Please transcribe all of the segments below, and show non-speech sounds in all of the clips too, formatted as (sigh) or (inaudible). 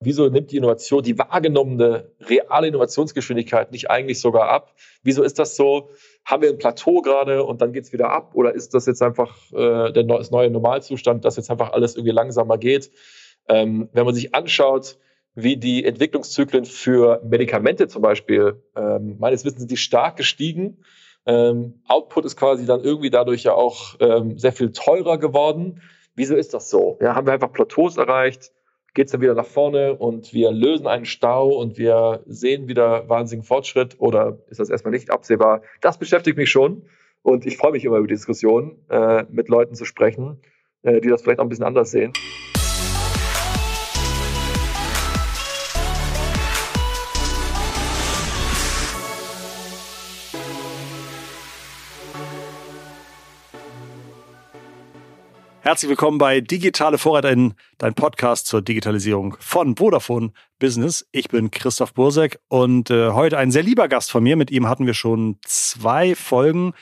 Wieso nimmt die Innovation, die wahrgenommene reale Innovationsgeschwindigkeit nicht eigentlich sogar ab? Wieso ist das so? Haben wir ein Plateau gerade und dann geht es wieder ab? Oder ist das jetzt einfach äh, der neue Normalzustand, dass jetzt einfach alles irgendwie langsamer geht? Ähm, wenn man sich anschaut, wie die Entwicklungszyklen für Medikamente zum Beispiel, ähm, meines Wissens sind die stark gestiegen. Ähm, Output ist quasi dann irgendwie dadurch ja auch ähm, sehr viel teurer geworden. Wieso ist das so? Ja, haben wir einfach Plateaus erreicht? Geht es dann wieder nach vorne und wir lösen einen Stau und wir sehen wieder wahnsinnigen Fortschritt oder ist das erstmal nicht absehbar? Das beschäftigt mich schon und ich freue mich immer über die Diskussion, äh, mit Leuten zu sprechen, äh, die das vielleicht auch ein bisschen anders sehen. Herzlich willkommen bei Digitale VorreiterInnen, dein Podcast zur Digitalisierung von Vodafone Business. Ich bin Christoph Bursek und äh, heute ein sehr lieber Gast von mir. Mit ihm hatten wir schon zwei Folgen.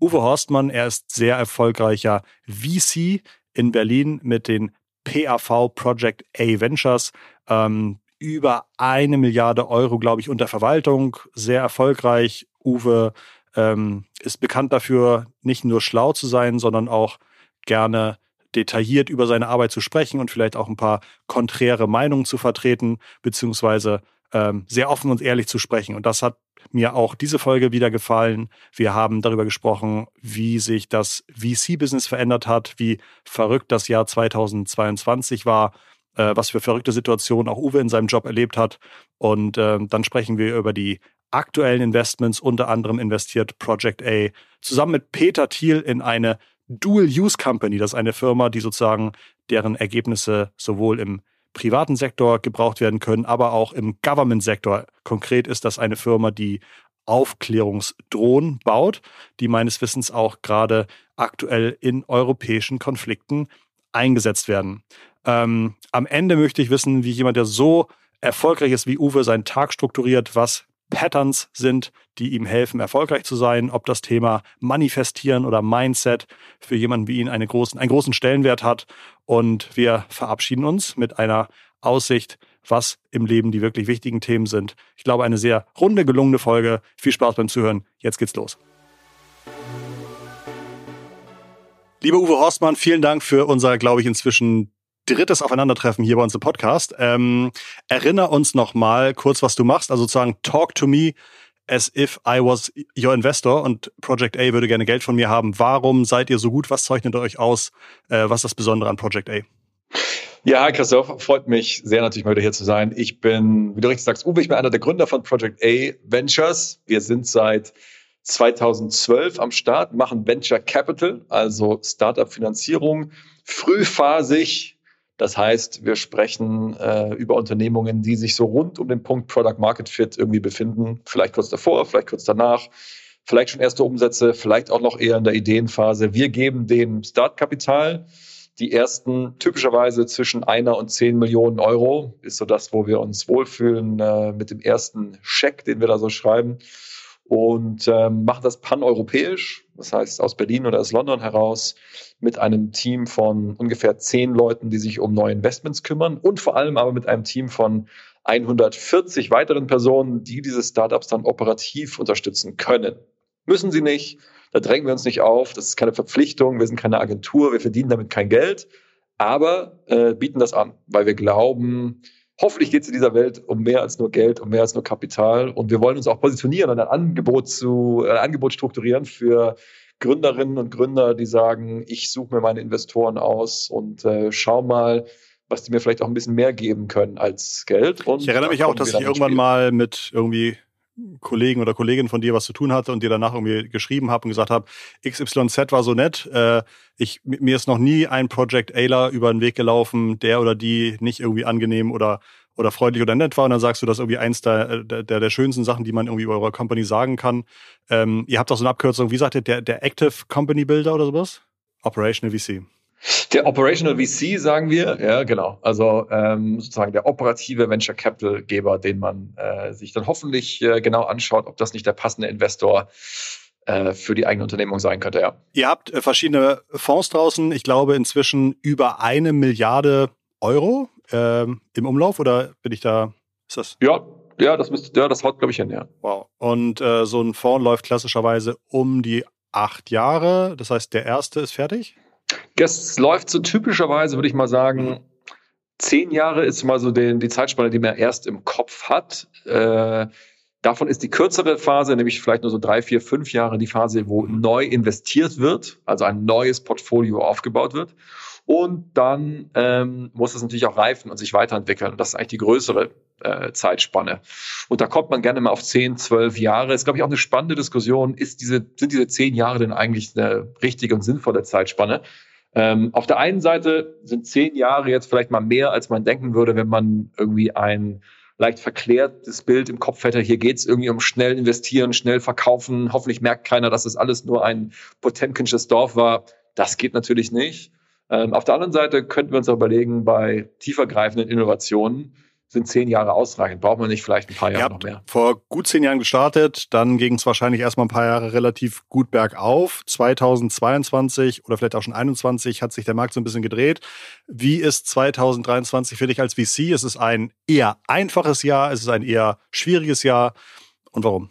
Uwe Horstmann, er ist sehr erfolgreicher VC in Berlin mit den PAV Project A Ventures. Ähm, über eine Milliarde Euro, glaube ich, unter Verwaltung. Sehr erfolgreich. Uwe ähm, ist bekannt dafür, nicht nur schlau zu sein, sondern auch gerne detailliert über seine Arbeit zu sprechen und vielleicht auch ein paar konträre Meinungen zu vertreten, beziehungsweise ähm, sehr offen und ehrlich zu sprechen. Und das hat mir auch diese Folge wieder gefallen. Wir haben darüber gesprochen, wie sich das VC-Business verändert hat, wie verrückt das Jahr 2022 war, äh, was für verrückte Situationen auch Uwe in seinem Job erlebt hat. Und äh, dann sprechen wir über die aktuellen Investments, unter anderem investiert Project A zusammen mit Peter Thiel in eine Dual-Use Company. Das ist eine Firma, die sozusagen deren Ergebnisse sowohl im privaten Sektor gebraucht werden können, aber auch im Government-Sektor. Konkret ist das eine Firma, die Aufklärungsdrohnen baut, die meines Wissens auch gerade aktuell in europäischen Konflikten eingesetzt werden. Ähm, am Ende möchte ich wissen, wie jemand, der so erfolgreich ist wie Uwe, seinen Tag strukturiert, was Patterns sind, die ihm helfen, erfolgreich zu sein, ob das Thema Manifestieren oder Mindset für jemanden wie ihn eine großen, einen großen Stellenwert hat. Und wir verabschieden uns mit einer Aussicht, was im Leben die wirklich wichtigen Themen sind. Ich glaube, eine sehr runde, gelungene Folge. Viel Spaß beim Zuhören. Jetzt geht's los. Lieber Uwe Horstmann, vielen Dank für unser, glaube ich, inzwischen drittes Aufeinandertreffen hier bei uns im Podcast. Ähm, erinner uns noch mal kurz, was du machst. Also sozusagen talk to me as if I was your investor und Project A würde gerne Geld von mir haben. Warum seid ihr so gut? Was zeichnet euch aus? Äh, was ist das Besondere an Project A? Ja, Christoph, freut mich sehr natürlich mal wieder hier zu sein. Ich bin, wie du richtig sagst, Uwe, ich bin einer der Gründer von Project A Ventures. Wir sind seit 2012 am Start, machen Venture Capital, also Startup-Finanzierung, frühphasig das heißt, wir sprechen äh, über Unternehmungen, die sich so rund um den Punkt Product Market Fit irgendwie befinden. Vielleicht kurz davor, vielleicht kurz danach, vielleicht schon erste Umsätze, vielleicht auch noch eher in der Ideenphase. Wir geben dem Startkapital. Die ersten typischerweise zwischen einer und zehn Millionen Euro ist so das, wo wir uns wohlfühlen äh, mit dem ersten Scheck, den wir da so schreiben und ähm, machen das paneuropäisch, das heißt aus Berlin oder aus London heraus mit einem Team von ungefähr zehn Leuten, die sich um neue Investments kümmern und vor allem aber mit einem Team von 140 weiteren Personen, die diese Startups dann operativ unterstützen können. Müssen sie nicht, da drängen wir uns nicht auf, das ist keine Verpflichtung, wir sind keine Agentur, wir verdienen damit kein Geld, aber äh, bieten das an, weil wir glauben, hoffentlich geht es in dieser Welt um mehr als nur Geld, um mehr als nur Kapital und wir wollen uns auch positionieren und ein Angebot zu, ein Angebot strukturieren für Gründerinnen und Gründer, die sagen, ich suche mir meine Investoren aus und äh, schau mal, was die mir vielleicht auch ein bisschen mehr geben können als Geld. Und ich erinnere mich auch, dass ich irgendwann mal mit irgendwie Kollegen oder Kolleginnen von dir was zu tun hatte und dir danach irgendwie geschrieben habe und gesagt habe, XYZ war so nett. Äh, ich, mir ist noch nie ein Project Ailer über den Weg gelaufen, der oder die nicht irgendwie angenehm oder oder freundlich oder nett war und dann sagst du, das ist irgendwie eins der, der, der schönsten Sachen, die man irgendwie über eure Company sagen kann. Ähm, ihr habt auch so eine Abkürzung, wie sagt ihr, der, der Active Company Builder oder sowas? Operational VC. Der Operational VC, sagen wir, ja, genau. Also ähm, sozusagen der operative Venture Capital Geber, den man äh, sich dann hoffentlich äh, genau anschaut, ob das nicht der passende Investor äh, für die eigene Unternehmung sein könnte, ja. Ihr habt äh, verschiedene Fonds draußen, ich glaube inzwischen über eine Milliarde Euro ähm, im Umlauf oder bin ich da, ist das? Ja, ja, das müsste, ja, das haut, glaube ich, hin, ja. Wow. Und äh, so ein Fonds läuft klassischerweise um die acht Jahre. Das heißt, der erste ist fertig? Es läuft so typischerweise, würde ich mal sagen, zehn Jahre ist mal so den, die Zeitspanne, die man erst im Kopf hat. Äh, davon ist die kürzere Phase, nämlich vielleicht nur so drei, vier, fünf Jahre, die Phase, wo neu investiert wird, also ein neues Portfolio aufgebaut wird. Und dann ähm, muss es natürlich auch reifen und sich weiterentwickeln. Und das ist eigentlich die größere äh, Zeitspanne. Und da kommt man gerne mal auf 10, 12 Jahre. Ist, glaube ich, auch eine spannende Diskussion. Ist diese, sind diese 10 Jahre denn eigentlich eine richtige und sinnvolle Zeitspanne? Ähm, auf der einen Seite sind 10 Jahre jetzt vielleicht mal mehr, als man denken würde, wenn man irgendwie ein leicht verklärtes Bild im Kopf hätte. Hier geht es irgendwie um schnell investieren, schnell verkaufen. Hoffentlich merkt keiner, dass das alles nur ein Potemkinsches Dorf war. Das geht natürlich nicht. Ähm, auf der anderen Seite könnten wir uns auch überlegen, bei tiefergreifenden Innovationen sind zehn Jahre ausreichend. Braucht man nicht vielleicht ein paar Jahre noch mehr? Vor gut zehn Jahren gestartet, dann ging es wahrscheinlich erstmal ein paar Jahre relativ gut bergauf. 2022 oder vielleicht auch schon 2021 hat sich der Markt so ein bisschen gedreht. Wie ist 2023 für dich als VC? Ist es ein eher einfaches Jahr? Ist es ein eher schwieriges Jahr? Und warum?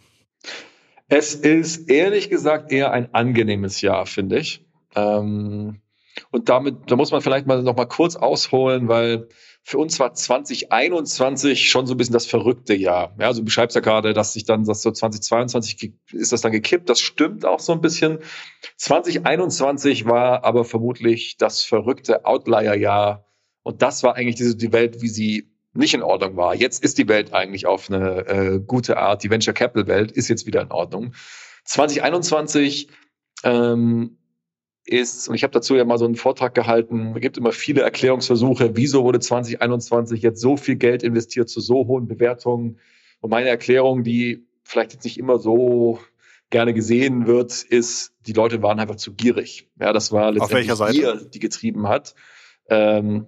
Es ist ehrlich gesagt eher ein angenehmes Jahr, finde ich. Ähm und damit, da muss man vielleicht mal noch mal kurz ausholen, weil für uns war 2021 schon so ein bisschen das verrückte Jahr. Ja, also du beschreibst ja gerade, dass sich dann das so 2022 ist das dann gekippt. Das stimmt auch so ein bisschen. 2021 war aber vermutlich das verrückte Outlier-Jahr. Und das war eigentlich diese, die Welt, wie sie nicht in Ordnung war. Jetzt ist die Welt eigentlich auf eine äh, gute Art. Die Venture Capital Welt ist jetzt wieder in Ordnung. 2021 ähm, ist, und ich habe dazu ja mal so einen Vortrag gehalten, es gibt immer viele Erklärungsversuche, wieso wurde 2021 jetzt so viel Geld investiert zu so hohen Bewertungen. Und meine Erklärung, die vielleicht jetzt nicht immer so gerne gesehen wird, ist, die Leute waren einfach zu gierig. Ja, das war letztendlich Gier, die getrieben hat. Ähm,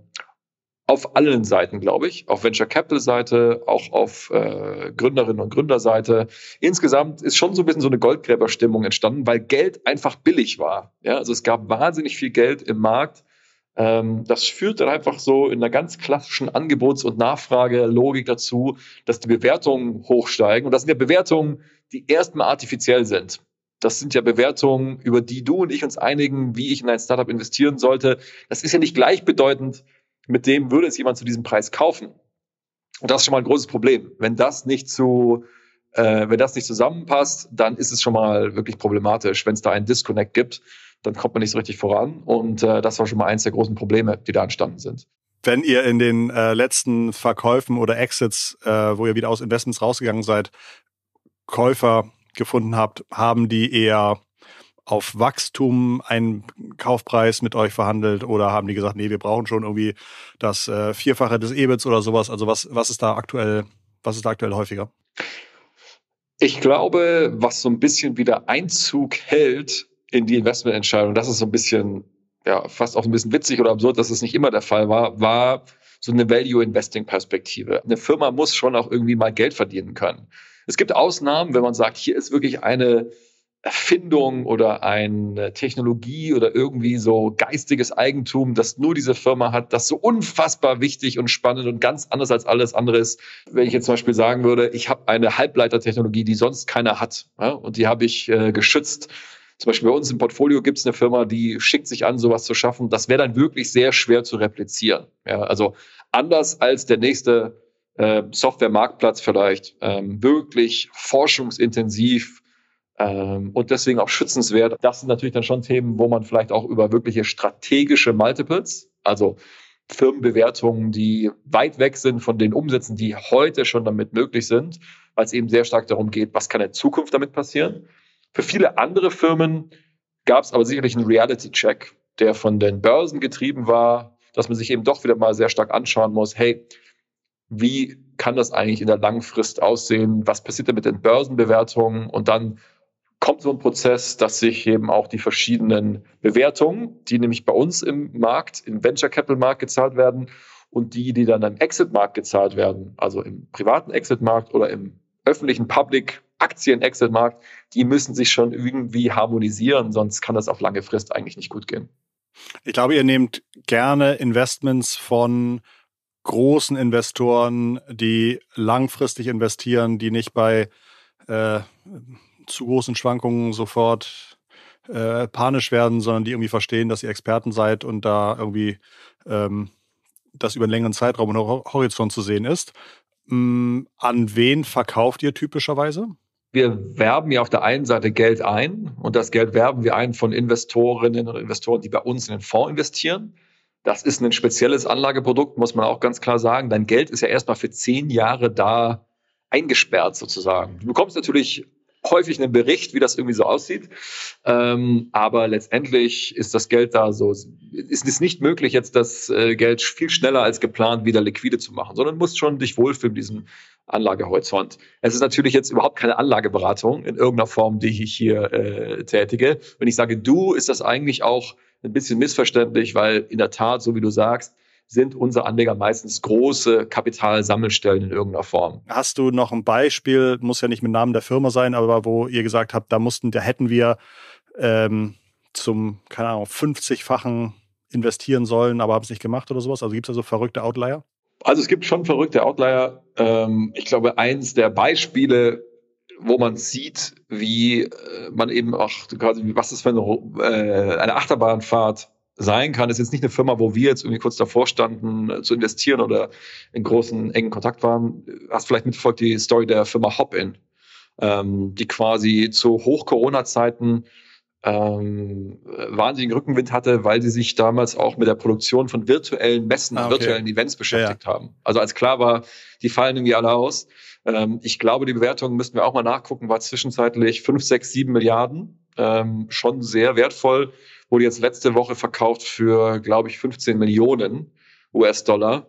auf allen Seiten, glaube ich, auf Venture Capital Seite, auch auf äh, Gründerinnen und Gründerseite. Insgesamt ist schon so ein bisschen so eine Goldgräberstimmung entstanden, weil Geld einfach billig war. Ja, also es gab wahnsinnig viel Geld im Markt. Ähm, das führt dann einfach so in einer ganz klassischen Angebots- und Nachfragelogik dazu, dass die Bewertungen hochsteigen. Und das sind ja Bewertungen, die erstmal artifiziell sind. Das sind ja Bewertungen, über die du und ich uns einigen, wie ich in ein Startup investieren sollte. Das ist ja nicht gleichbedeutend mit dem würde es jemand zu diesem Preis kaufen. Und das ist schon mal ein großes Problem. Wenn das nicht zu, äh, wenn das nicht zusammenpasst, dann ist es schon mal wirklich problematisch. Wenn es da einen Disconnect gibt, dann kommt man nicht so richtig voran. Und äh, das war schon mal eins der großen Probleme, die da entstanden sind. Wenn ihr in den äh, letzten Verkäufen oder Exits, äh, wo ihr wieder aus Investments rausgegangen seid, Käufer gefunden habt, haben die eher auf Wachstum einen Kaufpreis mit euch verhandelt oder haben die gesagt, nee, wir brauchen schon irgendwie das äh, Vierfache des EBITs oder sowas? Also was, was ist da aktuell, was ist da aktuell häufiger? Ich glaube, was so ein bisschen wieder Einzug hält in die Investmententscheidung, das ist so ein bisschen, ja, fast auch ein bisschen witzig oder absurd, dass es nicht immer der Fall war, war so eine Value-Investing-Perspektive. Eine Firma muss schon auch irgendwie mal Geld verdienen können. Es gibt Ausnahmen, wenn man sagt, hier ist wirklich eine Erfindung oder eine Technologie oder irgendwie so geistiges Eigentum, das nur diese Firma hat, das so unfassbar wichtig und spannend und ganz anders als alles andere ist. Wenn ich jetzt zum Beispiel sagen würde, ich habe eine Halbleitertechnologie, die sonst keiner hat ja, und die habe ich äh, geschützt. Zum Beispiel bei uns im Portfolio gibt es eine Firma, die schickt sich an, sowas zu schaffen. Das wäre dann wirklich sehr schwer zu replizieren. Ja, also anders als der nächste äh, Software-Marktplatz vielleicht, ähm, wirklich forschungsintensiv und deswegen auch schützenswert. Das sind natürlich dann schon Themen, wo man vielleicht auch über wirkliche strategische Multiples, also Firmenbewertungen, die weit weg sind von den Umsätzen, die heute schon damit möglich sind, weil es eben sehr stark darum geht, was kann in Zukunft damit passieren. Für viele andere Firmen gab es aber sicherlich einen Reality-Check, der von den Börsen getrieben war, dass man sich eben doch wieder mal sehr stark anschauen muss, hey, wie kann das eigentlich in der langen Frist aussehen? Was passiert da mit den Börsenbewertungen? Und dann kommt so ein Prozess, dass sich eben auch die verschiedenen Bewertungen, die nämlich bei uns im Markt, im Venture Capital Markt gezahlt werden und die, die dann im Exit Markt gezahlt werden, also im privaten Exit Markt oder im öffentlichen Public Aktien Exit Markt, die müssen sich schon irgendwie harmonisieren, sonst kann das auf lange Frist eigentlich nicht gut gehen. Ich glaube, ihr nehmt gerne Investments von großen Investoren, die langfristig investieren, die nicht bei äh, zu großen Schwankungen sofort äh, panisch werden, sondern die irgendwie verstehen, dass ihr Experten seid und da irgendwie ähm, das über einen längeren Zeitraum und Horizont zu sehen ist. Ähm, an wen verkauft ihr typischerweise? Wir werben ja auf der einen Seite Geld ein und das Geld werben wir ein von Investorinnen und Investoren, die bei uns in den Fonds investieren. Das ist ein spezielles Anlageprodukt, muss man auch ganz klar sagen. Dein Geld ist ja erstmal für zehn Jahre da eingesperrt sozusagen. Du bekommst natürlich häufig einen Bericht, wie das irgendwie so aussieht. Ähm, aber letztendlich ist das Geld da so, ist es nicht möglich, jetzt das äh, Geld viel schneller als geplant wieder liquide zu machen, sondern musst schon dich wohlfühlen diesem Anlagehorizont. Es ist natürlich jetzt überhaupt keine Anlageberatung in irgendeiner Form, die ich hier äh, tätige. Wenn ich sage du, ist das eigentlich auch ein bisschen missverständlich, weil in der Tat, so wie du sagst, sind unsere Anleger meistens große Kapitalsammelstellen in irgendeiner Form. Hast du noch ein Beispiel, muss ja nicht mit Namen der Firma sein, aber wo ihr gesagt habt, da mussten, da hätten wir ähm, zum, keine Ahnung, 50-fachen investieren sollen, aber haben es nicht gemacht oder sowas? Also gibt es da so verrückte Outlier? Also es gibt schon verrückte Outlier. Ähm, ich glaube, eins der Beispiele, wo man sieht, wie äh, man eben auch quasi, was ist für eine, äh, eine Achterbahnfahrt sein kann. Es ist jetzt nicht eine Firma, wo wir jetzt irgendwie kurz davor standen äh, zu investieren oder in großen, engen Kontakt waren. Hast vielleicht mitverfolgt die Story der Firma Hopin, ähm, die quasi zu Hoch-Corona-Zeiten ähm, wahnsinnigen Rückenwind hatte, weil sie sich damals auch mit der Produktion von virtuellen Messen, ah, okay. virtuellen Events beschäftigt ja, ja. haben. Also als klar war, die fallen irgendwie alle aus. Ähm, ich glaube, die Bewertung müssten wir auch mal nachgucken, war zwischenzeitlich 5, 6, 7 Milliarden. Ähm, schon sehr wertvoll wurde jetzt letzte Woche verkauft für, glaube ich, 15 Millionen US-Dollar.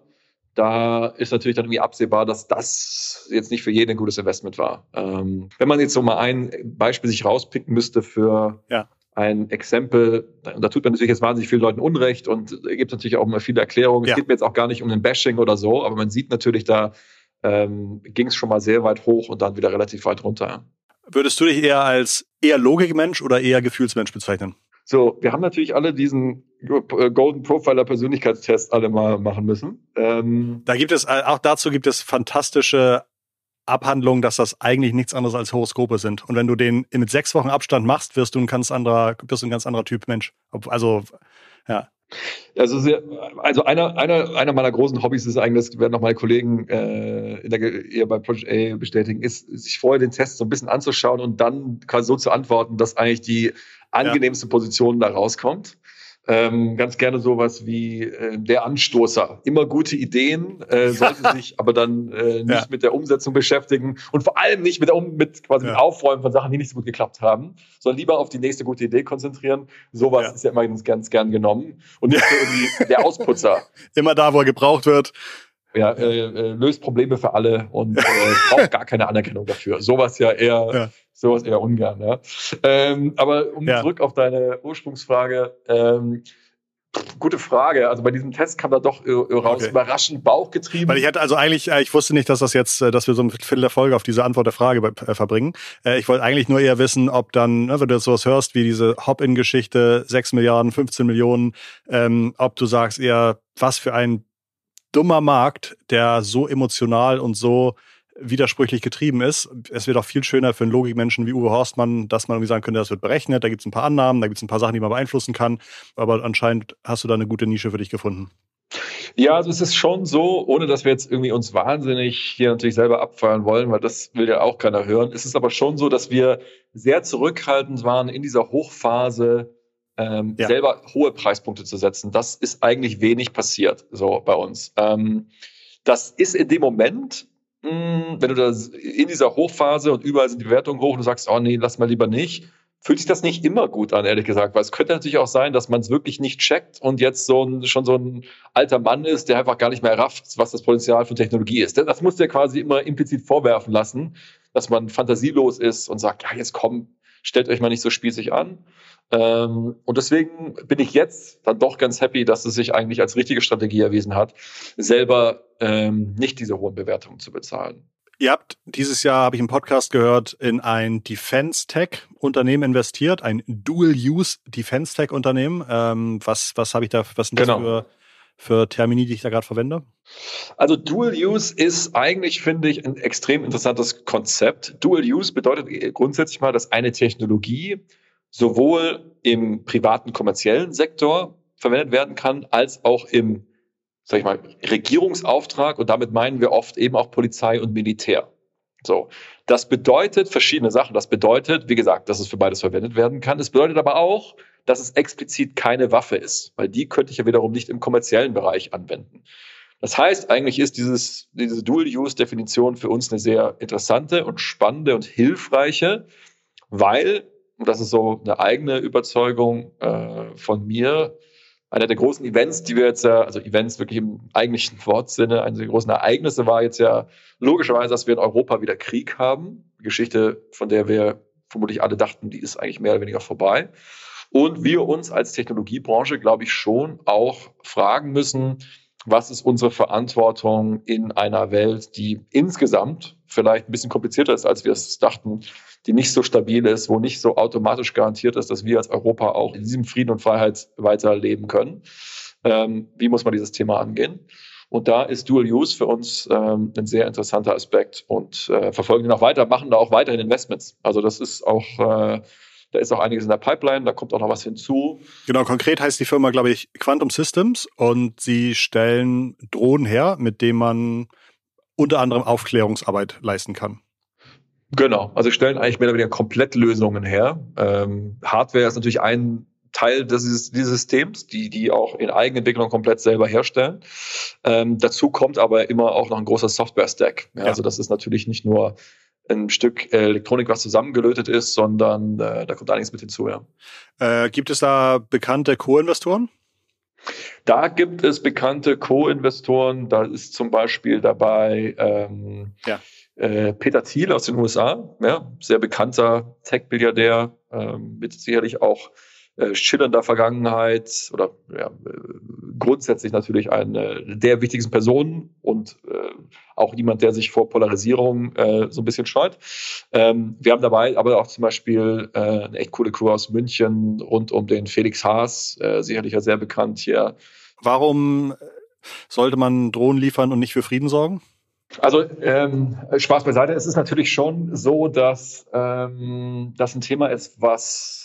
Da ist natürlich dann irgendwie absehbar, dass das jetzt nicht für jeden ein gutes Investment war. Ähm, wenn man jetzt so mal ein Beispiel sich rauspicken müsste für ja. ein Exempel, da tut man natürlich jetzt wahnsinnig vielen Leuten Unrecht und es gibt natürlich auch immer viele Erklärungen. Ja. Es geht mir jetzt auch gar nicht um ein Bashing oder so, aber man sieht natürlich, da ähm, ging es schon mal sehr weit hoch und dann wieder relativ weit runter. Würdest du dich eher als eher Logikmensch oder eher Gefühlsmensch bezeichnen? So, wir haben natürlich alle diesen äh, Golden Profiler Persönlichkeitstest alle mal machen müssen. Ähm, da gibt es, äh, auch dazu gibt es fantastische Abhandlungen, dass das eigentlich nichts anderes als Horoskope sind. Und wenn du den mit sechs Wochen Abstand machst, wirst du ein ganz anderer, du ein ganz anderer Typ Mensch. Also, ja. Also, sehr, also einer, einer, einer meiner großen Hobbys ist eigentlich, das werden noch meine Kollegen äh, in der, eher bei Project A bestätigen, ist, sich vorher den Test so ein bisschen anzuschauen und dann quasi so zu antworten, dass eigentlich die angenehmste ja. Position da rauskommt. Ähm, ganz gerne sowas wie äh, der Anstoßer. Immer gute Ideen, äh, (laughs) sollte sich aber dann äh, nicht ja. mit der Umsetzung beschäftigen und vor allem nicht mit, der um mit quasi ja. mit Aufräumen von Sachen, die nicht so gut geklappt haben, sondern lieber auf die nächste gute Idee konzentrieren. Sowas ja. ist ja immer ganz, ganz gern genommen und nicht so (laughs) irgendwie der Ausputzer. Immer da, wo er gebraucht wird. Ja, äh, äh, löst Probleme für alle und äh, (laughs) braucht gar keine Anerkennung dafür. Sowas ja eher sowas eher ungern. Ja. Ähm, aber um ja. zurück auf deine Ursprungsfrage. Ähm, Gute Frage. Also bei diesem Test kam da doch äh, raus okay. überraschend Bauchgetrieben. Weil ich hatte also eigentlich, äh, ich wusste nicht, dass das jetzt, äh, dass wir so ein Viertel der Folge auf diese Antwort der Frage verbringen. Ich wollte eigentlich nur eher wissen, ob dann, ne, wenn du jetzt sowas hörst wie diese Hop-in-Geschichte, 6 Milliarden, 15 Millionen, ähm, ob du sagst eher, was für ein dummer Markt, der so emotional und so widersprüchlich getrieben ist. Es wird auch viel schöner für einen Logikmenschen wie Uwe Horstmann, dass man irgendwie sagen könnte, das wird berechnet, da gibt es ein paar Annahmen, da gibt es ein paar Sachen, die man beeinflussen kann. Aber anscheinend hast du da eine gute Nische für dich gefunden. Ja, also es ist schon so, ohne dass wir jetzt irgendwie uns wahnsinnig hier natürlich selber abfeiern wollen, weil das will ja auch keiner hören. Es ist aber schon so, dass wir sehr zurückhaltend waren in dieser Hochphase, ähm, ja. selber hohe Preispunkte zu setzen. Das ist eigentlich wenig passiert so bei uns. Ähm, das ist in dem Moment hm, wenn du da in dieser Hochphase und überall sind die Bewertungen hoch und du sagst, oh nee, lass mal lieber nicht, fühlt sich das nicht immer gut an, ehrlich gesagt. Weil es könnte natürlich auch sein, dass man es wirklich nicht checkt und jetzt so ein, schon so ein alter Mann ist, der einfach gar nicht mehr rafft, was das Potenzial von Technologie ist. Das muss der quasi immer implizit vorwerfen lassen, dass man fantasielos ist und sagt, ja, jetzt komm, stellt euch mal nicht so spießig an. Ähm, und deswegen bin ich jetzt dann doch ganz happy, dass es sich eigentlich als richtige Strategie erwiesen hat, selber ähm, nicht diese hohen Bewertungen zu bezahlen. Ihr habt dieses Jahr, habe ich im Podcast gehört, in ein Defense-Tech-Unternehmen investiert, ein Dual-Use Defense-Tech-Unternehmen. Ähm, was was habe ich da, was sind das genau. für für Termini, die ich da gerade verwende? Also Dual Use ist eigentlich, finde ich, ein extrem interessantes Konzept. Dual Use bedeutet grundsätzlich mal, dass eine Technologie sowohl im privaten kommerziellen Sektor verwendet werden kann, als auch im, sag ich mal, Regierungsauftrag. Und damit meinen wir oft eben auch Polizei und Militär. So. Das bedeutet verschiedene Sachen. Das bedeutet, wie gesagt, dass es für beides verwendet werden kann. Es bedeutet aber auch, dass es explizit keine Waffe ist, weil die könnte ich ja wiederum nicht im kommerziellen Bereich anwenden. Das heißt, eigentlich ist dieses, diese Dual-Use-Definition für uns eine sehr interessante und spannende und hilfreiche, weil, und das ist so eine eigene Überzeugung äh, von mir, einer der großen Events, die wir jetzt ja, also Events wirklich im eigentlichen Wortsinne, eine der großen Ereignisse war jetzt ja logischerweise, dass wir in Europa wieder Krieg haben. Geschichte, von der wir vermutlich alle dachten, die ist eigentlich mehr oder weniger vorbei. Und wir uns als Technologiebranche, glaube ich, schon auch fragen müssen, was ist unsere Verantwortung in einer Welt, die insgesamt vielleicht ein bisschen komplizierter ist, als wir es dachten, die nicht so stabil ist, wo nicht so automatisch garantiert ist, dass wir als Europa auch in diesem Frieden und Freiheit weiterleben können. Ähm, wie muss man dieses Thema angehen? Und da ist Dual Use für uns ähm, ein sehr interessanter Aspekt und äh, verfolgen ihn auch weiter, machen da auch weiterhin Investments. Also das ist auch äh, da ist auch einiges in der Pipeline, da kommt auch noch was hinzu. Genau, konkret heißt die Firma, glaube ich, Quantum Systems und sie stellen Drohnen her, mit denen man unter anderem Aufklärungsarbeit leisten kann. Genau, also stellen eigentlich mehr oder weniger Komplettlösungen her. Ähm, Hardware ist natürlich ein Teil dieses, dieses Systems, die die auch in Eigenentwicklung komplett selber herstellen. Ähm, dazu kommt aber immer auch noch ein großer Software-Stack. Ja, ja. Also das ist natürlich nicht nur ein Stück Elektronik, was zusammengelötet ist, sondern äh, da kommt einiges mit hinzu. Ja. Äh, gibt es da bekannte Co-Investoren? Da gibt es bekannte Co-Investoren. Da ist zum Beispiel dabei ähm, ja. äh, Peter Thiel aus den USA, ja, sehr bekannter Tech-Milliardär, ähm, mit sicherlich auch äh, schillernder Vergangenheit oder ja, äh, grundsätzlich natürlich eine der wichtigsten Personen und äh, auch jemand, der sich vor Polarisierung äh, so ein bisschen scheut. Ähm, wir haben dabei aber auch zum Beispiel äh, eine echt coole Crew aus München rund um den Felix Haas, äh, sicherlich ja sehr bekannt hier. Warum sollte man Drohnen liefern und nicht für Frieden sorgen? Also ähm, Spaß beiseite. Es ist natürlich schon so, dass ähm, das ein Thema ist, was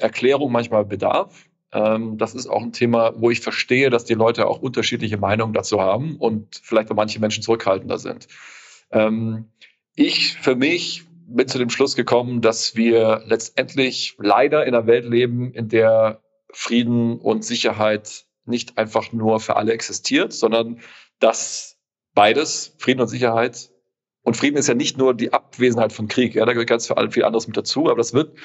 Erklärung manchmal bedarf. Ähm, das ist auch ein Thema, wo ich verstehe, dass die Leute auch unterschiedliche Meinungen dazu haben und vielleicht bei manchen Menschen zurückhaltender sind. Ähm, ich für mich bin zu dem Schluss gekommen, dass wir letztendlich leider in einer Welt leben, in der Frieden und Sicherheit nicht einfach nur für alle existiert, sondern dass beides, Frieden und Sicherheit, und Frieden ist ja nicht nur die Abwesenheit von Krieg, ja, da gehört ganz viel anderes mit dazu, aber das wird,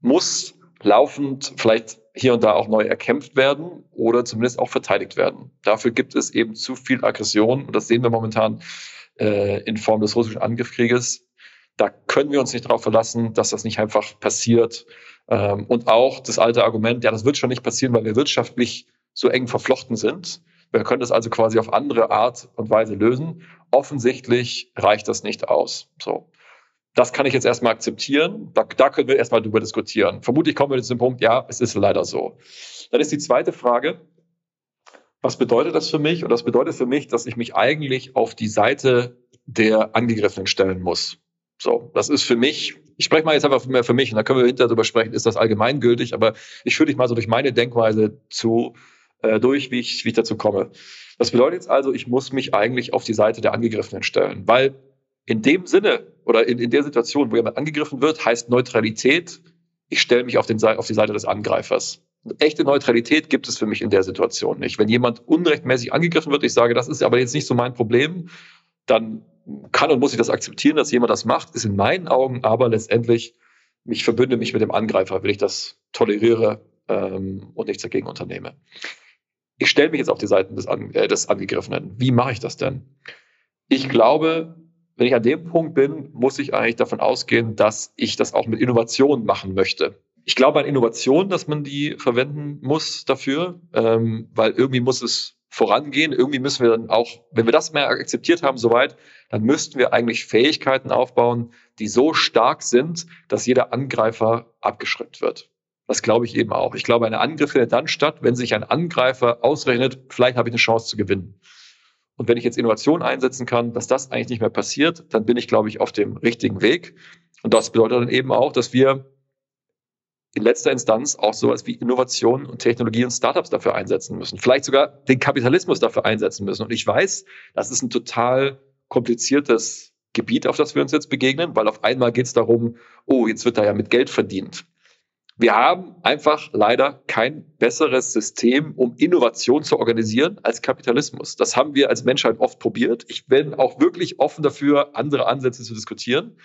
muss laufend vielleicht hier und da auch neu erkämpft werden oder zumindest auch verteidigt werden. Dafür gibt es eben zu viel Aggression und das sehen wir momentan äh, in Form des russischen Angriffskrieges. Da können wir uns nicht darauf verlassen, dass das nicht einfach passiert. Ähm, und auch das alte Argument, ja, das wird schon nicht passieren, weil wir wirtschaftlich so eng verflochten sind. Wir können das also quasi auf andere Art und Weise lösen. Offensichtlich reicht das nicht aus. So das kann ich jetzt erstmal akzeptieren. Da, da können wir erstmal drüber diskutieren. Vermutlich kommen wir zu dem Punkt, ja, es ist leider so. Dann ist die zweite Frage, was bedeutet das für mich? Und das bedeutet für mich, dass ich mich eigentlich auf die Seite der Angegriffenen stellen muss. So, das ist für mich, ich spreche mal jetzt einfach mehr für mich und da können wir hinterher darüber sprechen, ist das allgemeingültig, aber ich führe dich mal so durch meine Denkweise zu, äh, durch, wie ich, wie ich dazu komme. Das bedeutet jetzt also, ich muss mich eigentlich auf die Seite der Angegriffenen stellen, weil in dem Sinne oder in, in der Situation, wo jemand angegriffen wird, heißt Neutralität, ich stelle mich auf, den, auf die Seite des Angreifers. Echte Neutralität gibt es für mich in der Situation nicht. Wenn jemand unrechtmäßig angegriffen wird, ich sage, das ist aber jetzt nicht so mein Problem, dann kann und muss ich das akzeptieren, dass jemand das macht, ist in meinen Augen aber letztendlich, mich verbünde mich mit dem Angreifer, wenn ich das toleriere ähm, und nichts dagegen unternehme. Ich stelle mich jetzt auf die Seiten des, äh, des Angegriffenen. Wie mache ich das denn? Ich glaube, wenn ich an dem Punkt bin, muss ich eigentlich davon ausgehen, dass ich das auch mit Innovation machen möchte. Ich glaube an Innovation, dass man die verwenden muss dafür, ähm, weil irgendwie muss es vorangehen. Irgendwie müssen wir dann auch, wenn wir das mehr akzeptiert haben, soweit, dann müssten wir eigentlich Fähigkeiten aufbauen, die so stark sind, dass jeder Angreifer abgeschreckt wird. Das glaube ich eben auch. Ich glaube, ein Angriff findet dann statt, wenn sich ein Angreifer ausrechnet, vielleicht habe ich eine Chance zu gewinnen. Und wenn ich jetzt Innovation einsetzen kann, dass das eigentlich nicht mehr passiert, dann bin ich, glaube ich, auf dem richtigen Weg. Und das bedeutet dann eben auch, dass wir in letzter Instanz auch sowas wie Innovation und Technologie und Startups dafür einsetzen müssen. Vielleicht sogar den Kapitalismus dafür einsetzen müssen. Und ich weiß, das ist ein total kompliziertes Gebiet, auf das wir uns jetzt begegnen, weil auf einmal geht es darum, oh, jetzt wird da ja mit Geld verdient. Wir haben einfach leider kein besseres System, um Innovation zu organisieren als Kapitalismus. Das haben wir als Menschheit oft probiert. Ich bin auch wirklich offen dafür, andere Ansätze zu diskutieren.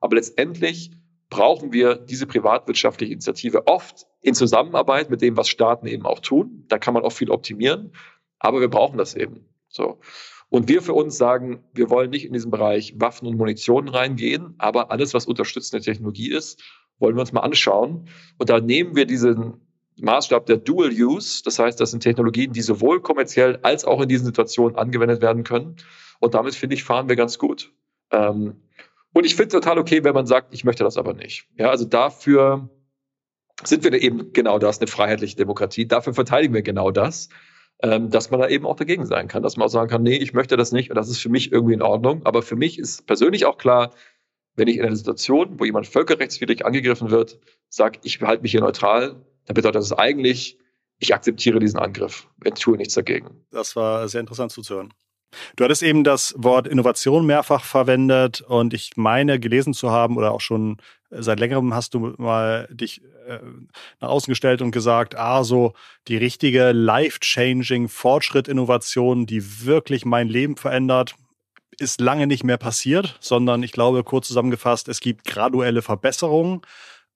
Aber letztendlich brauchen wir diese privatwirtschaftliche Initiative oft in Zusammenarbeit mit dem, was Staaten eben auch tun. Da kann man auch viel optimieren, aber wir brauchen das eben. So. Und wir für uns sagen, wir wollen nicht in diesen Bereich Waffen und Munition reingehen, aber alles, was unterstützende Technologie ist, wollen wir uns mal anschauen. Und da nehmen wir diesen Maßstab der Dual Use. Das heißt, das sind Technologien, die sowohl kommerziell als auch in diesen Situationen angewendet werden können. Und damit, finde ich, fahren wir ganz gut. Ähm, und ich finde es total okay, wenn man sagt, ich möchte das aber nicht. Ja, also dafür sind wir eben genau das, eine freiheitliche Demokratie. Dafür verteidigen wir genau das, ähm, dass man da eben auch dagegen sein kann, dass man auch sagen kann, nee, ich möchte das nicht und das ist für mich irgendwie in Ordnung. Aber für mich ist persönlich auch klar, wenn ich in einer Situation, wo jemand völkerrechtswidrig angegriffen wird, sage, ich behalte mich hier neutral, dann bedeutet das eigentlich, ich akzeptiere diesen Angriff und tue nichts dagegen. Das war sehr interessant zuzuhören. Du hattest eben das Wort Innovation mehrfach verwendet und ich meine gelesen zu haben oder auch schon seit längerem hast du mal dich äh, nach außen gestellt und gesagt, ah, so die richtige life-changing Fortschritt-Innovation, die wirklich mein Leben verändert, ist lange nicht mehr passiert, sondern ich glaube, kurz zusammengefasst, es gibt graduelle Verbesserungen,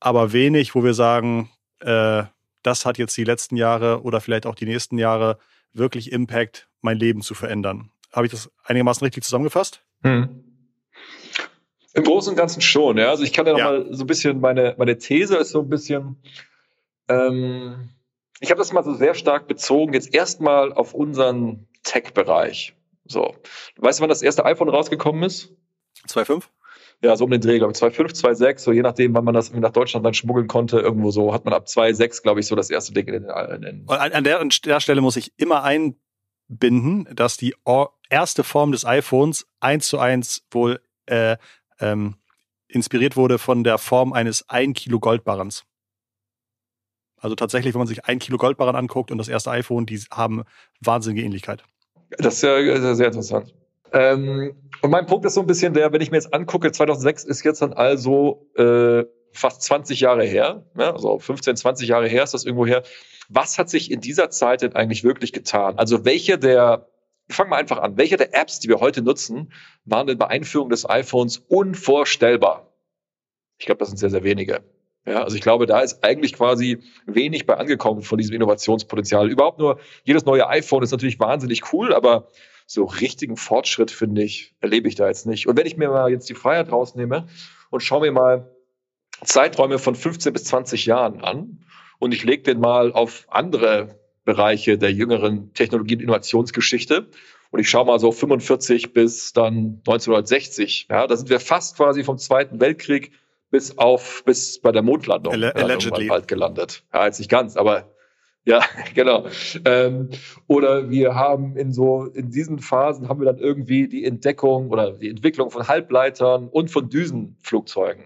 aber wenig, wo wir sagen, äh, das hat jetzt die letzten Jahre oder vielleicht auch die nächsten Jahre wirklich Impact, mein Leben zu verändern. Habe ich das einigermaßen richtig zusammengefasst? Hm. Im Großen und Ganzen schon, ja. Also ich kann ja noch ja. so ein bisschen, meine, meine These ist so ein bisschen, ähm, ich habe das mal so sehr stark bezogen, jetzt erstmal auf unseren Tech-Bereich. So. Weißt du, wann das erste iPhone rausgekommen ist? 2.5? Ja, so um den Dreh, glaube ich. 2.5, 2.6, so je nachdem, wann man das nach Deutschland dann schmuggeln konnte, irgendwo so, hat man ab 2.6, glaube ich, so das erste Ding in den. In den an, an, der, an der Stelle muss ich immer einbinden, dass die erste Form des iPhones eins zu eins wohl äh, ähm, inspiriert wurde von der Form eines 1 Kilo Goldbarrens. Also tatsächlich, wenn man sich ein Kilo Goldbarren anguckt und das erste iPhone, die haben wahnsinnige Ähnlichkeit. Das ist ja sehr interessant. Ähm, und mein Punkt ist so ein bisschen der, wenn ich mir jetzt angucke, 2006 ist jetzt dann also äh, fast 20 Jahre her, ja, also 15, 20 Jahre her ist das irgendwo her. Was hat sich in dieser Zeit denn eigentlich wirklich getan? Also welche der fangen wir einfach an. Welche der Apps, die wir heute nutzen, waren denn bei Einführung des iPhones unvorstellbar? Ich glaube, das sind sehr, sehr wenige. Ja, also ich glaube, da ist eigentlich quasi wenig bei angekommen von diesem Innovationspotenzial. Überhaupt nur, jedes neue iPhone ist natürlich wahnsinnig cool, aber so richtigen Fortschritt, finde ich, erlebe ich da jetzt nicht. Und wenn ich mir mal jetzt die Freiheit rausnehme und schaue mir mal Zeiträume von 15 bis 20 Jahren an und ich lege den mal auf andere Bereiche der jüngeren Technologie- und Innovationsgeschichte. Und ich schaue mal so 45 bis dann 1960. Ja, da sind wir fast quasi vom Zweiten Weltkrieg bis auf, bis bei der Mondlandung Alle allegedly. bald gelandet. Ja, jetzt nicht ganz, aber ja, (laughs) genau. Ähm, oder wir haben in so, in diesen Phasen haben wir dann irgendwie die Entdeckung oder die Entwicklung von Halbleitern und von Düsenflugzeugen.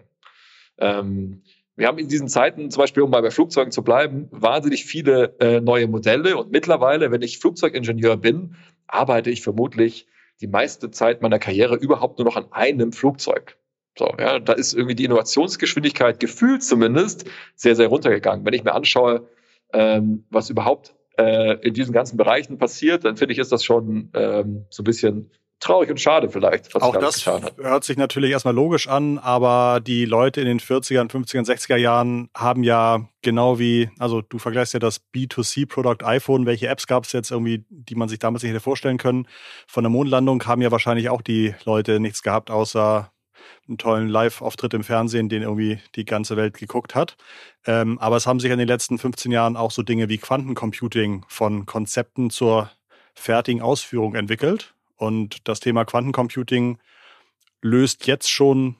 Ähm, wir haben in diesen Zeiten, zum Beispiel, um mal bei Flugzeugen zu bleiben, wahnsinnig viele äh, neue Modelle. Und mittlerweile, wenn ich Flugzeugingenieur bin, arbeite ich vermutlich die meiste Zeit meiner Karriere überhaupt nur noch an einem Flugzeug. So, ja, da ist irgendwie die Innovationsgeschwindigkeit gefühlt zumindest sehr, sehr runtergegangen. Wenn ich mir anschaue, ähm, was überhaupt äh, in diesen ganzen Bereichen passiert, dann finde ich, ist das schon ähm, so ein bisschen traurig und schade vielleicht. Was Auch das hört sich natürlich erstmal logisch an, aber die Leute in den 40er, 50er, 60er Jahren haben ja genau wie, also du vergleichst ja das B2C-Produkt iPhone, welche Apps gab es jetzt irgendwie, die man sich damals nicht hätte vorstellen können. Von der Mondlandung haben ja wahrscheinlich auch die Leute nichts gehabt, außer einen tollen Live-Auftritt im Fernsehen, den irgendwie die ganze Welt geguckt hat. Ähm, aber es haben sich in den letzten 15 Jahren auch so Dinge wie Quantencomputing von Konzepten zur fertigen Ausführung entwickelt. Und das Thema Quantencomputing löst jetzt schon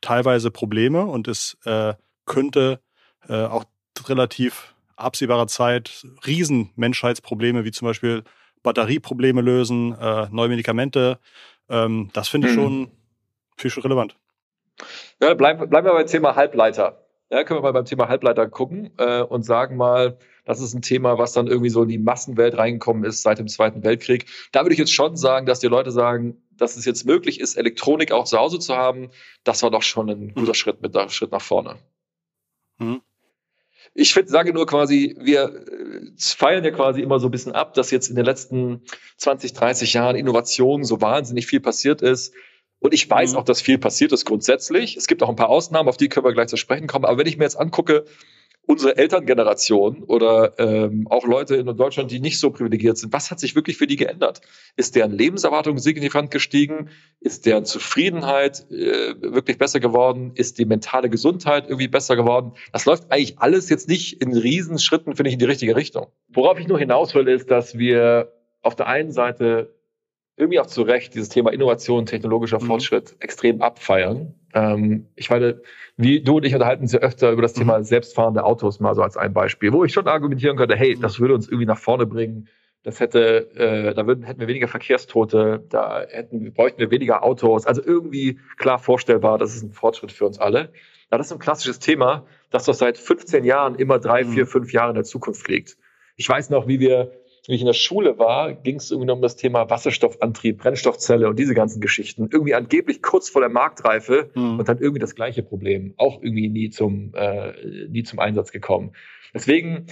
teilweise Probleme und es äh, könnte äh, auch relativ absehbarer Zeit riesen Menschheitsprobleme, wie zum Beispiel Batterieprobleme lösen, äh, neue Medikamente. Ähm, das finde ich, mhm. schon, ich schon relevant. Ja, bleiben, bleiben wir beim Thema Halbleiter. Ja, können wir mal beim Thema Halbleiter gucken äh, und sagen mal, das ist ein Thema, was dann irgendwie so in die Massenwelt reingekommen ist seit dem Zweiten Weltkrieg. Da würde ich jetzt schon sagen, dass die Leute sagen, dass es jetzt möglich ist, Elektronik auch zu Hause zu haben. Das war doch schon ein guter Schritt mit Schritt nach vorne. Mhm. Ich find, sage nur quasi, wir äh, feiern ja quasi immer so ein bisschen ab, dass jetzt in den letzten 20, 30 Jahren Innovation so wahnsinnig viel passiert ist. Und ich weiß mhm. auch, dass viel passiert ist grundsätzlich. Es gibt auch ein paar Ausnahmen, auf die können wir gleich zu sprechen kommen. Aber wenn ich mir jetzt angucke, unsere Elterngeneration oder ähm, auch Leute in Deutschland, die nicht so privilegiert sind, was hat sich wirklich für die geändert? Ist deren Lebenserwartung signifikant gestiegen? Ist deren Zufriedenheit äh, wirklich besser geworden? Ist die mentale Gesundheit irgendwie besser geworden? Das läuft eigentlich alles jetzt nicht in Riesenschritten, finde ich, in die richtige Richtung. Worauf ich nur hinaus will, ist, dass wir auf der einen Seite irgendwie auch zu Recht dieses Thema Innovation, technologischer mhm. Fortschritt extrem abfeiern. Ähm, ich meine, wie du und ich unterhalten uns ja öfter über das mhm. Thema selbstfahrende Autos mal so als ein Beispiel, wo ich schon argumentieren könnte, hey, mhm. das würde uns irgendwie nach vorne bringen. Das hätte, äh, da würden, hätten wir weniger Verkehrstote, da hätten, bräuchten wir weniger Autos. Also irgendwie klar vorstellbar, das ist ein Fortschritt für uns alle. Ja, das ist ein klassisches Thema, das doch seit 15 Jahren immer drei, mhm. vier, fünf Jahre in der Zukunft liegt. Ich weiß noch, wie wir wie ich in der Schule war, ging es irgendwie um das Thema Wasserstoffantrieb, Brennstoffzelle und diese ganzen Geschichten. Irgendwie angeblich kurz vor der Marktreife mhm. und dann irgendwie das gleiche Problem. Auch irgendwie nie zum, äh, nie zum Einsatz gekommen. Deswegen,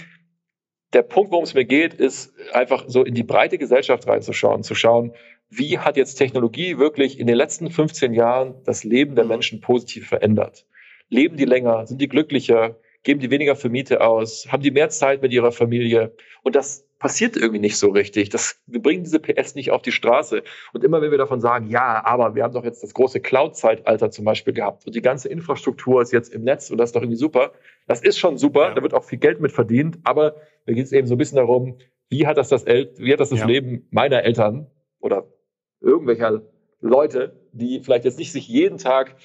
der Punkt, worum es mir geht, ist einfach so in die breite Gesellschaft reinzuschauen, zu schauen, wie hat jetzt Technologie wirklich in den letzten 15 Jahren das Leben der hm. Menschen positiv verändert? Leben die länger? Sind die glücklicher? Geben die weniger für Miete aus? Haben die mehr Zeit mit ihrer Familie? Und das passiert irgendwie nicht so richtig. Das, wir bringen diese PS nicht auf die Straße. Und immer wenn wir davon sagen, ja, aber wir haben doch jetzt das große Cloud-Zeitalter zum Beispiel gehabt und die ganze Infrastruktur ist jetzt im Netz und das ist doch irgendwie super. Das ist schon super, ja. da wird auch viel Geld mit verdient, aber da geht es eben so ein bisschen darum, wie hat das das, El wie hat das, das ja. Leben meiner Eltern oder irgendwelcher Leute, die vielleicht jetzt nicht sich jeden Tag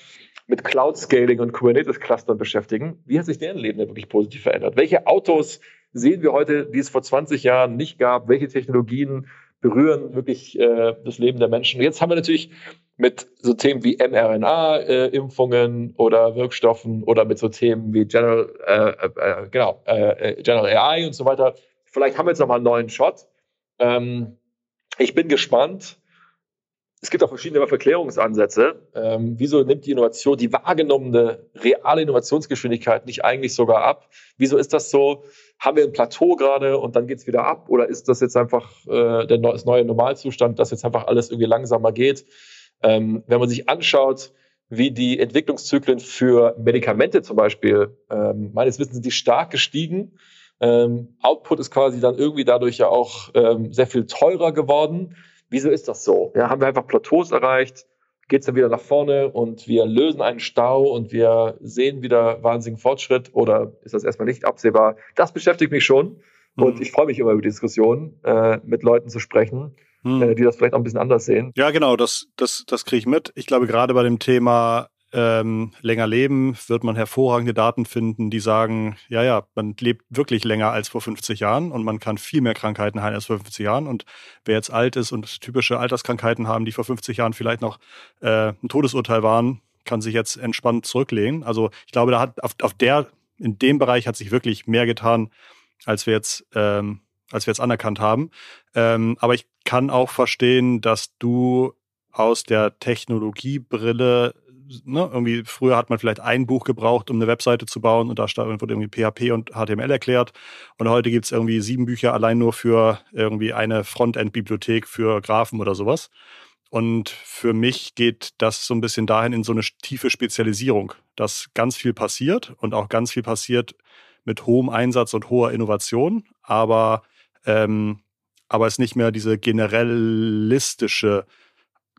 mit Cloud Scaling und Kubernetes Clustern beschäftigen, wie hat sich deren Leben denn wirklich positiv verändert? Welche Autos sehen wir heute, die es vor 20 Jahren nicht gab? Welche Technologien berühren wirklich äh, das Leben der Menschen? Jetzt haben wir natürlich mit so Themen wie mRNA-Impfungen äh, oder Wirkstoffen oder mit so Themen wie General, äh, äh, genau, äh, äh General AI und so weiter. Vielleicht haben wir jetzt nochmal einen neuen Shot. Ähm, ich bin gespannt, es gibt auch verschiedene Verklärungsansätze. Ähm, wieso nimmt die Innovation, die wahrgenommene reale Innovationsgeschwindigkeit nicht eigentlich sogar ab? Wieso ist das so? Haben wir ein Plateau gerade und dann geht's wieder ab? Oder ist das jetzt einfach äh, der das neue Normalzustand, dass jetzt einfach alles irgendwie langsamer geht? Ähm, wenn man sich anschaut, wie die Entwicklungszyklen für Medikamente zum Beispiel, ähm, meines Wissens sind die stark gestiegen. Ähm, Output ist quasi dann irgendwie dadurch ja auch ähm, sehr viel teurer geworden. Wieso ist das so? Ja, haben wir einfach Plateaus erreicht, geht es dann wieder nach vorne und wir lösen einen Stau und wir sehen wieder wahnsinnigen Fortschritt oder ist das erstmal nicht absehbar? Das beschäftigt mich schon mhm. und ich freue mich immer über die Diskussion, äh, mit Leuten zu sprechen. Mhm. Äh, die das vielleicht auch ein bisschen anders sehen. Ja, genau, das, das, das kriege ich mit. Ich glaube, gerade bei dem Thema ähm, länger leben, wird man hervorragende Daten finden, die sagen, ja, ja, man lebt wirklich länger als vor 50 Jahren und man kann viel mehr Krankheiten heilen als vor 50 Jahren. Und wer jetzt alt ist und typische Alterskrankheiten haben, die vor 50 Jahren vielleicht noch äh, ein Todesurteil waren, kann sich jetzt entspannt zurücklehnen. Also ich glaube, da hat auf, auf der, in dem Bereich hat sich wirklich mehr getan, als wir jetzt, ähm, als wir jetzt anerkannt haben. Ähm, aber ich kann auch verstehen, dass du aus der Technologiebrille ne, irgendwie früher hat man vielleicht ein Buch gebraucht, um eine Webseite zu bauen und da wurde irgendwie PHP und HTML erklärt. Und heute gibt es irgendwie sieben Bücher allein nur für irgendwie eine Frontend-Bibliothek für Graphen oder sowas. Und für mich geht das so ein bisschen dahin in so eine tiefe Spezialisierung, dass ganz viel passiert und auch ganz viel passiert mit hohem Einsatz und hoher Innovation, aber, ähm, aber es nicht mehr diese generalistische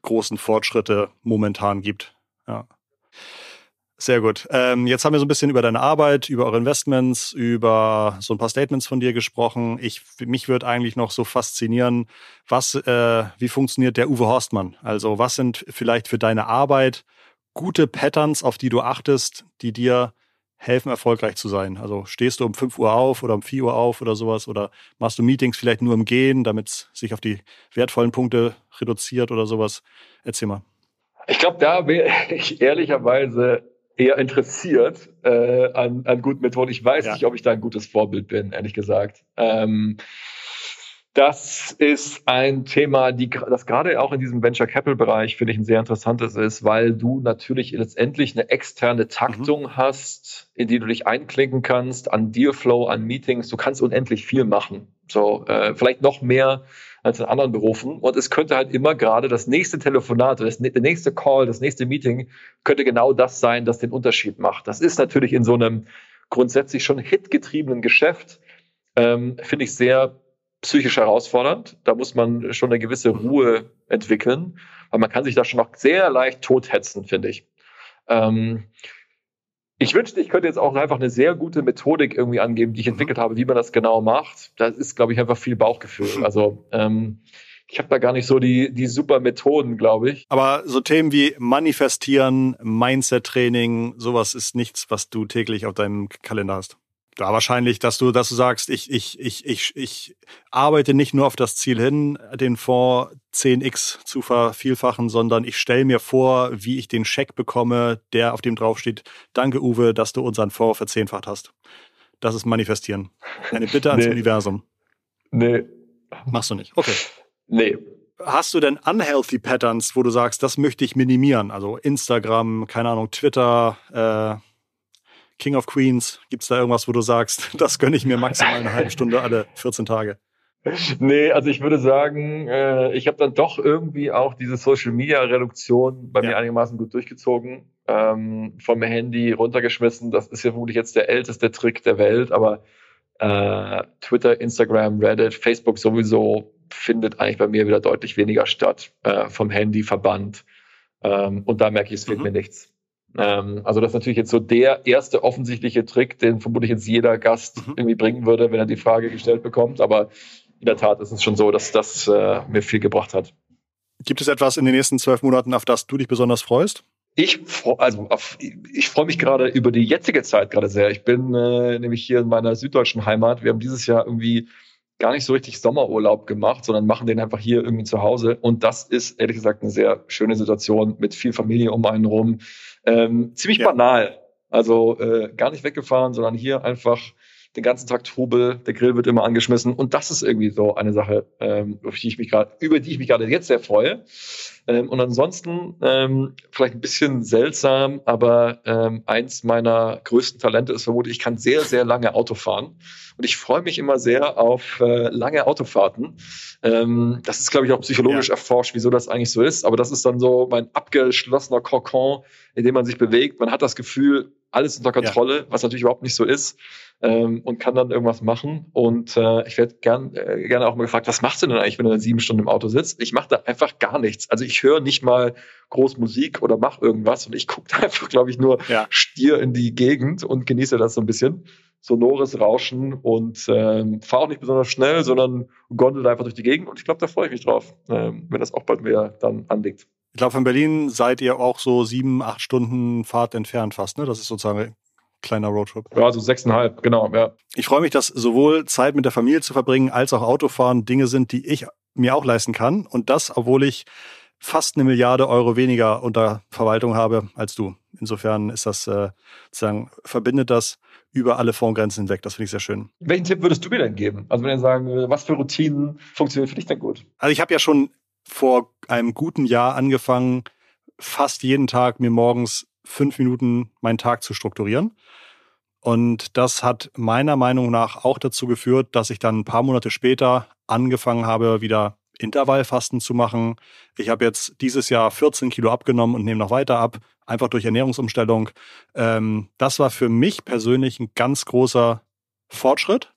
großen Fortschritte momentan gibt. Ja. Sehr gut. Ähm, jetzt haben wir so ein bisschen über deine Arbeit, über eure Investments, über so ein paar Statements von dir gesprochen. Ich, mich würde eigentlich noch so faszinieren, was, äh, wie funktioniert der Uwe Horstmann? Also was sind vielleicht für deine Arbeit gute Patterns, auf die du achtest, die dir helfen, erfolgreich zu sein? Also stehst du um 5 Uhr auf oder um 4 Uhr auf oder sowas? Oder machst du Meetings vielleicht nur im Gehen, damit es sich auf die wertvollen Punkte reduziert oder sowas? Erzähl mal. Ich glaube, da wäre (laughs) ich ehrlicherweise eher interessiert äh, an, an guten Methoden. Ich weiß ja. nicht, ob ich da ein gutes Vorbild bin, ehrlich gesagt. Ähm, das ist ein Thema, die, das gerade auch in diesem Venture Capital Bereich finde ich ein sehr interessantes ist, weil du natürlich letztendlich eine externe Taktung mhm. hast, in die du dich einklinken kannst, an Dealflow, an Meetings. Du kannst unendlich viel machen. So, äh, vielleicht noch mehr als in anderen Berufen. Und es könnte halt immer gerade das nächste Telefonat, das, der nächste Call, das nächste Meeting könnte genau das sein, das den Unterschied macht. Das ist natürlich in so einem grundsätzlich schon hitgetriebenen Geschäft, ähm, finde ich sehr psychisch herausfordernd. Da muss man schon eine gewisse Ruhe entwickeln, weil man kann sich da schon noch sehr leicht tothetzen, finde ich. Ähm, ich wünschte, ich könnte jetzt auch einfach eine sehr gute Methodik irgendwie angeben, die ich entwickelt habe, wie man das genau macht. Das ist, glaube ich, einfach viel Bauchgefühl. (laughs) Also ähm, ich habe da gar nicht so die, die super Methoden, glaube ich. Aber so Themen wie Manifestieren, Mindset-Training, sowas ist nichts, was du täglich auf deinem Kalender hast. Da wahrscheinlich, dass du, dass du sagst, ich, ich, ich, ich, ich arbeite nicht nur auf das Ziel hin, den Fonds 10x zu vervielfachen, sondern ich stelle mir vor, wie ich den Scheck bekomme, der auf dem draufsteht. Danke, Uwe, dass du unseren Fonds verzehnfacht hast. Das ist Manifestieren. Eine Bitte ans nee. Universum. Nee. Machst du nicht. Okay. Nee. Hast du denn unhealthy Patterns, wo du sagst, das möchte ich minimieren? Also Instagram, keine Ahnung, Twitter, äh, King of Queens? Gibt es da irgendwas, wo du sagst, (laughs) das gönne ich mir maximal eine halbe Stunde alle 14 Tage? Nee, also ich würde sagen, äh, ich habe dann doch irgendwie auch diese Social Media Reduktion bei ja. mir einigermaßen gut durchgezogen. Ähm, vom Handy runtergeschmissen. Das ist ja vermutlich jetzt der älteste Trick der Welt, aber äh, Twitter, Instagram, Reddit, Facebook sowieso findet eigentlich bei mir wieder deutlich weniger statt. Äh, vom Handy verbannt. Ähm, und da merke ich, es fehlt mhm. mir nichts. Ähm, also das ist natürlich jetzt so der erste offensichtliche Trick, den vermutlich jetzt jeder Gast mhm. irgendwie bringen würde, wenn er die Frage gestellt bekommt. Aber in der Tat ist es schon so, dass das äh, mir viel gebracht hat. Gibt es etwas in den nächsten zwölf Monaten, auf das du dich besonders freust? Ich, also auf, ich freue mich gerade über die jetzige Zeit gerade sehr. Ich bin äh, nämlich hier in meiner süddeutschen Heimat. Wir haben dieses Jahr irgendwie gar nicht so richtig Sommerurlaub gemacht, sondern machen den einfach hier irgendwie zu Hause. Und das ist ehrlich gesagt eine sehr schöne Situation mit viel Familie um einen rum. Ähm, ziemlich ja. banal. Also äh, gar nicht weggefahren, sondern hier einfach den ganzen Tag Trubel, der Grill wird immer angeschmissen und das ist irgendwie so eine Sache, ähm, über die ich mich gerade, über die ich mich gerade jetzt sehr freue. Ähm, und ansonsten ähm, vielleicht ein bisschen seltsam, aber ähm, eins meiner größten Talente ist vermutlich, ich kann sehr, sehr lange Auto fahren und ich freue mich immer sehr auf äh, lange Autofahrten. Ähm, das ist, glaube ich, auch psychologisch ja. erforscht, wieso das eigentlich so ist. Aber das ist dann so mein abgeschlossener Kokon, in dem man sich bewegt. Man hat das Gefühl, alles unter Kontrolle, ja. was natürlich überhaupt nicht so ist, ähm, und kann dann irgendwas machen. Und äh, ich werde gern, äh, gerne auch mal gefragt, was machst du denn eigentlich, wenn du dann sieben Stunden im Auto sitzt? Ich mache da einfach gar nichts. Also ich höre nicht mal groß Musik oder mache irgendwas und ich gucke da (laughs) einfach, glaube ich, nur ja. stier in die Gegend und genieße das so ein bisschen sonores Rauschen und ähm, fahre auch nicht besonders schnell, sondern gondel einfach durch die Gegend und ich glaube, da freue ich mich drauf, ähm, wenn das auch bald mehr dann anliegt. Ich glaube, von Berlin seid ihr auch so sieben, acht Stunden Fahrt entfernt fast, ne? Das ist sozusagen ein kleiner Roadtrip. Ja, so sechseinhalb, genau, ja. Ich freue mich, dass sowohl Zeit mit der Familie zu verbringen, als auch Autofahren Dinge sind, die ich mir auch leisten kann. Und das, obwohl ich fast eine Milliarde Euro weniger unter Verwaltung habe als du. Insofern ist das äh, sozusagen, verbindet das über alle Fondsgrenzen hinweg. Das finde ich sehr schön. Welchen Tipp würdest du mir denn geben? Also wenn wir sagen, was für Routinen funktionieren für dich denn gut? Also ich habe ja schon vor einem guten Jahr angefangen, fast jeden Tag mir morgens fünf Minuten meinen Tag zu strukturieren. Und das hat meiner Meinung nach auch dazu geführt, dass ich dann ein paar Monate später angefangen habe, wieder Intervallfasten zu machen. Ich habe jetzt dieses Jahr 14 Kilo abgenommen und nehme noch weiter ab, einfach durch Ernährungsumstellung. Ähm, das war für mich persönlich ein ganz großer Fortschritt,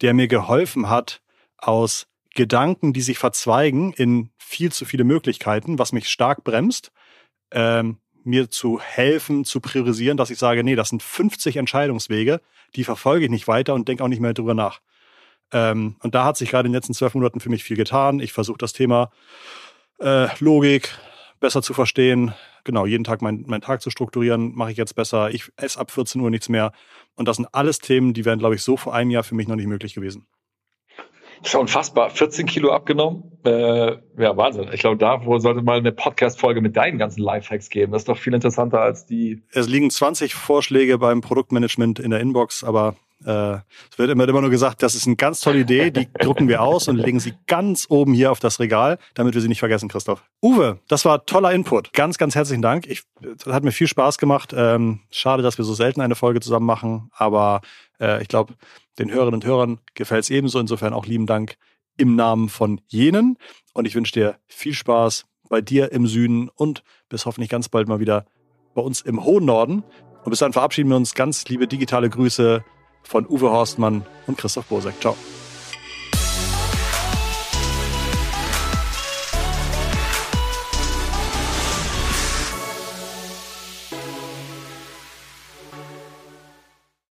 der mir geholfen hat, aus Gedanken, die sich verzweigen in viel zu viele Möglichkeiten, was mich stark bremst, ähm, mir zu helfen, zu priorisieren, dass ich sage, nee, das sind 50 Entscheidungswege, die verfolge ich nicht weiter und denke auch nicht mehr drüber nach. Ähm, und da hat sich gerade in den letzten zwölf Monaten für mich viel getan. Ich versuche das Thema äh, Logik, besser zu verstehen. Genau, jeden Tag meinen mein Tag zu strukturieren, mache ich jetzt besser. Ich esse ab 14 Uhr nichts mehr. Und das sind alles Themen, die wären, glaube ich, so vor einem Jahr für mich noch nicht möglich gewesen. Das ist unfassbar. 14 Kilo abgenommen. Äh, ja, Wahnsinn. Ich glaube, da sollte mal eine Podcast-Folge mit deinen ganzen Lifehacks geben. Das ist doch viel interessanter als die. Es liegen 20 Vorschläge beim Produktmanagement in der Inbox, aber äh, es wird immer, immer nur gesagt, das ist eine ganz tolle Idee, die (laughs) drucken wir aus und legen sie ganz oben hier auf das Regal, damit wir sie nicht vergessen, Christoph. Uwe, das war toller Input. Ganz, ganz herzlichen Dank. Ich, das hat mir viel Spaß gemacht. Ähm, schade, dass wir so selten eine Folge zusammen machen, aber äh, ich glaube, den Hörerinnen und Hörern gefällt es ebenso. Insofern auch lieben Dank im Namen von jenen. Und ich wünsche dir viel Spaß bei dir im Süden und bis hoffentlich ganz bald mal wieder bei uns im hohen Norden. Und bis dann verabschieden wir uns. Ganz liebe digitale Grüße von Uwe Horstmann und Christoph Bosek. Ciao.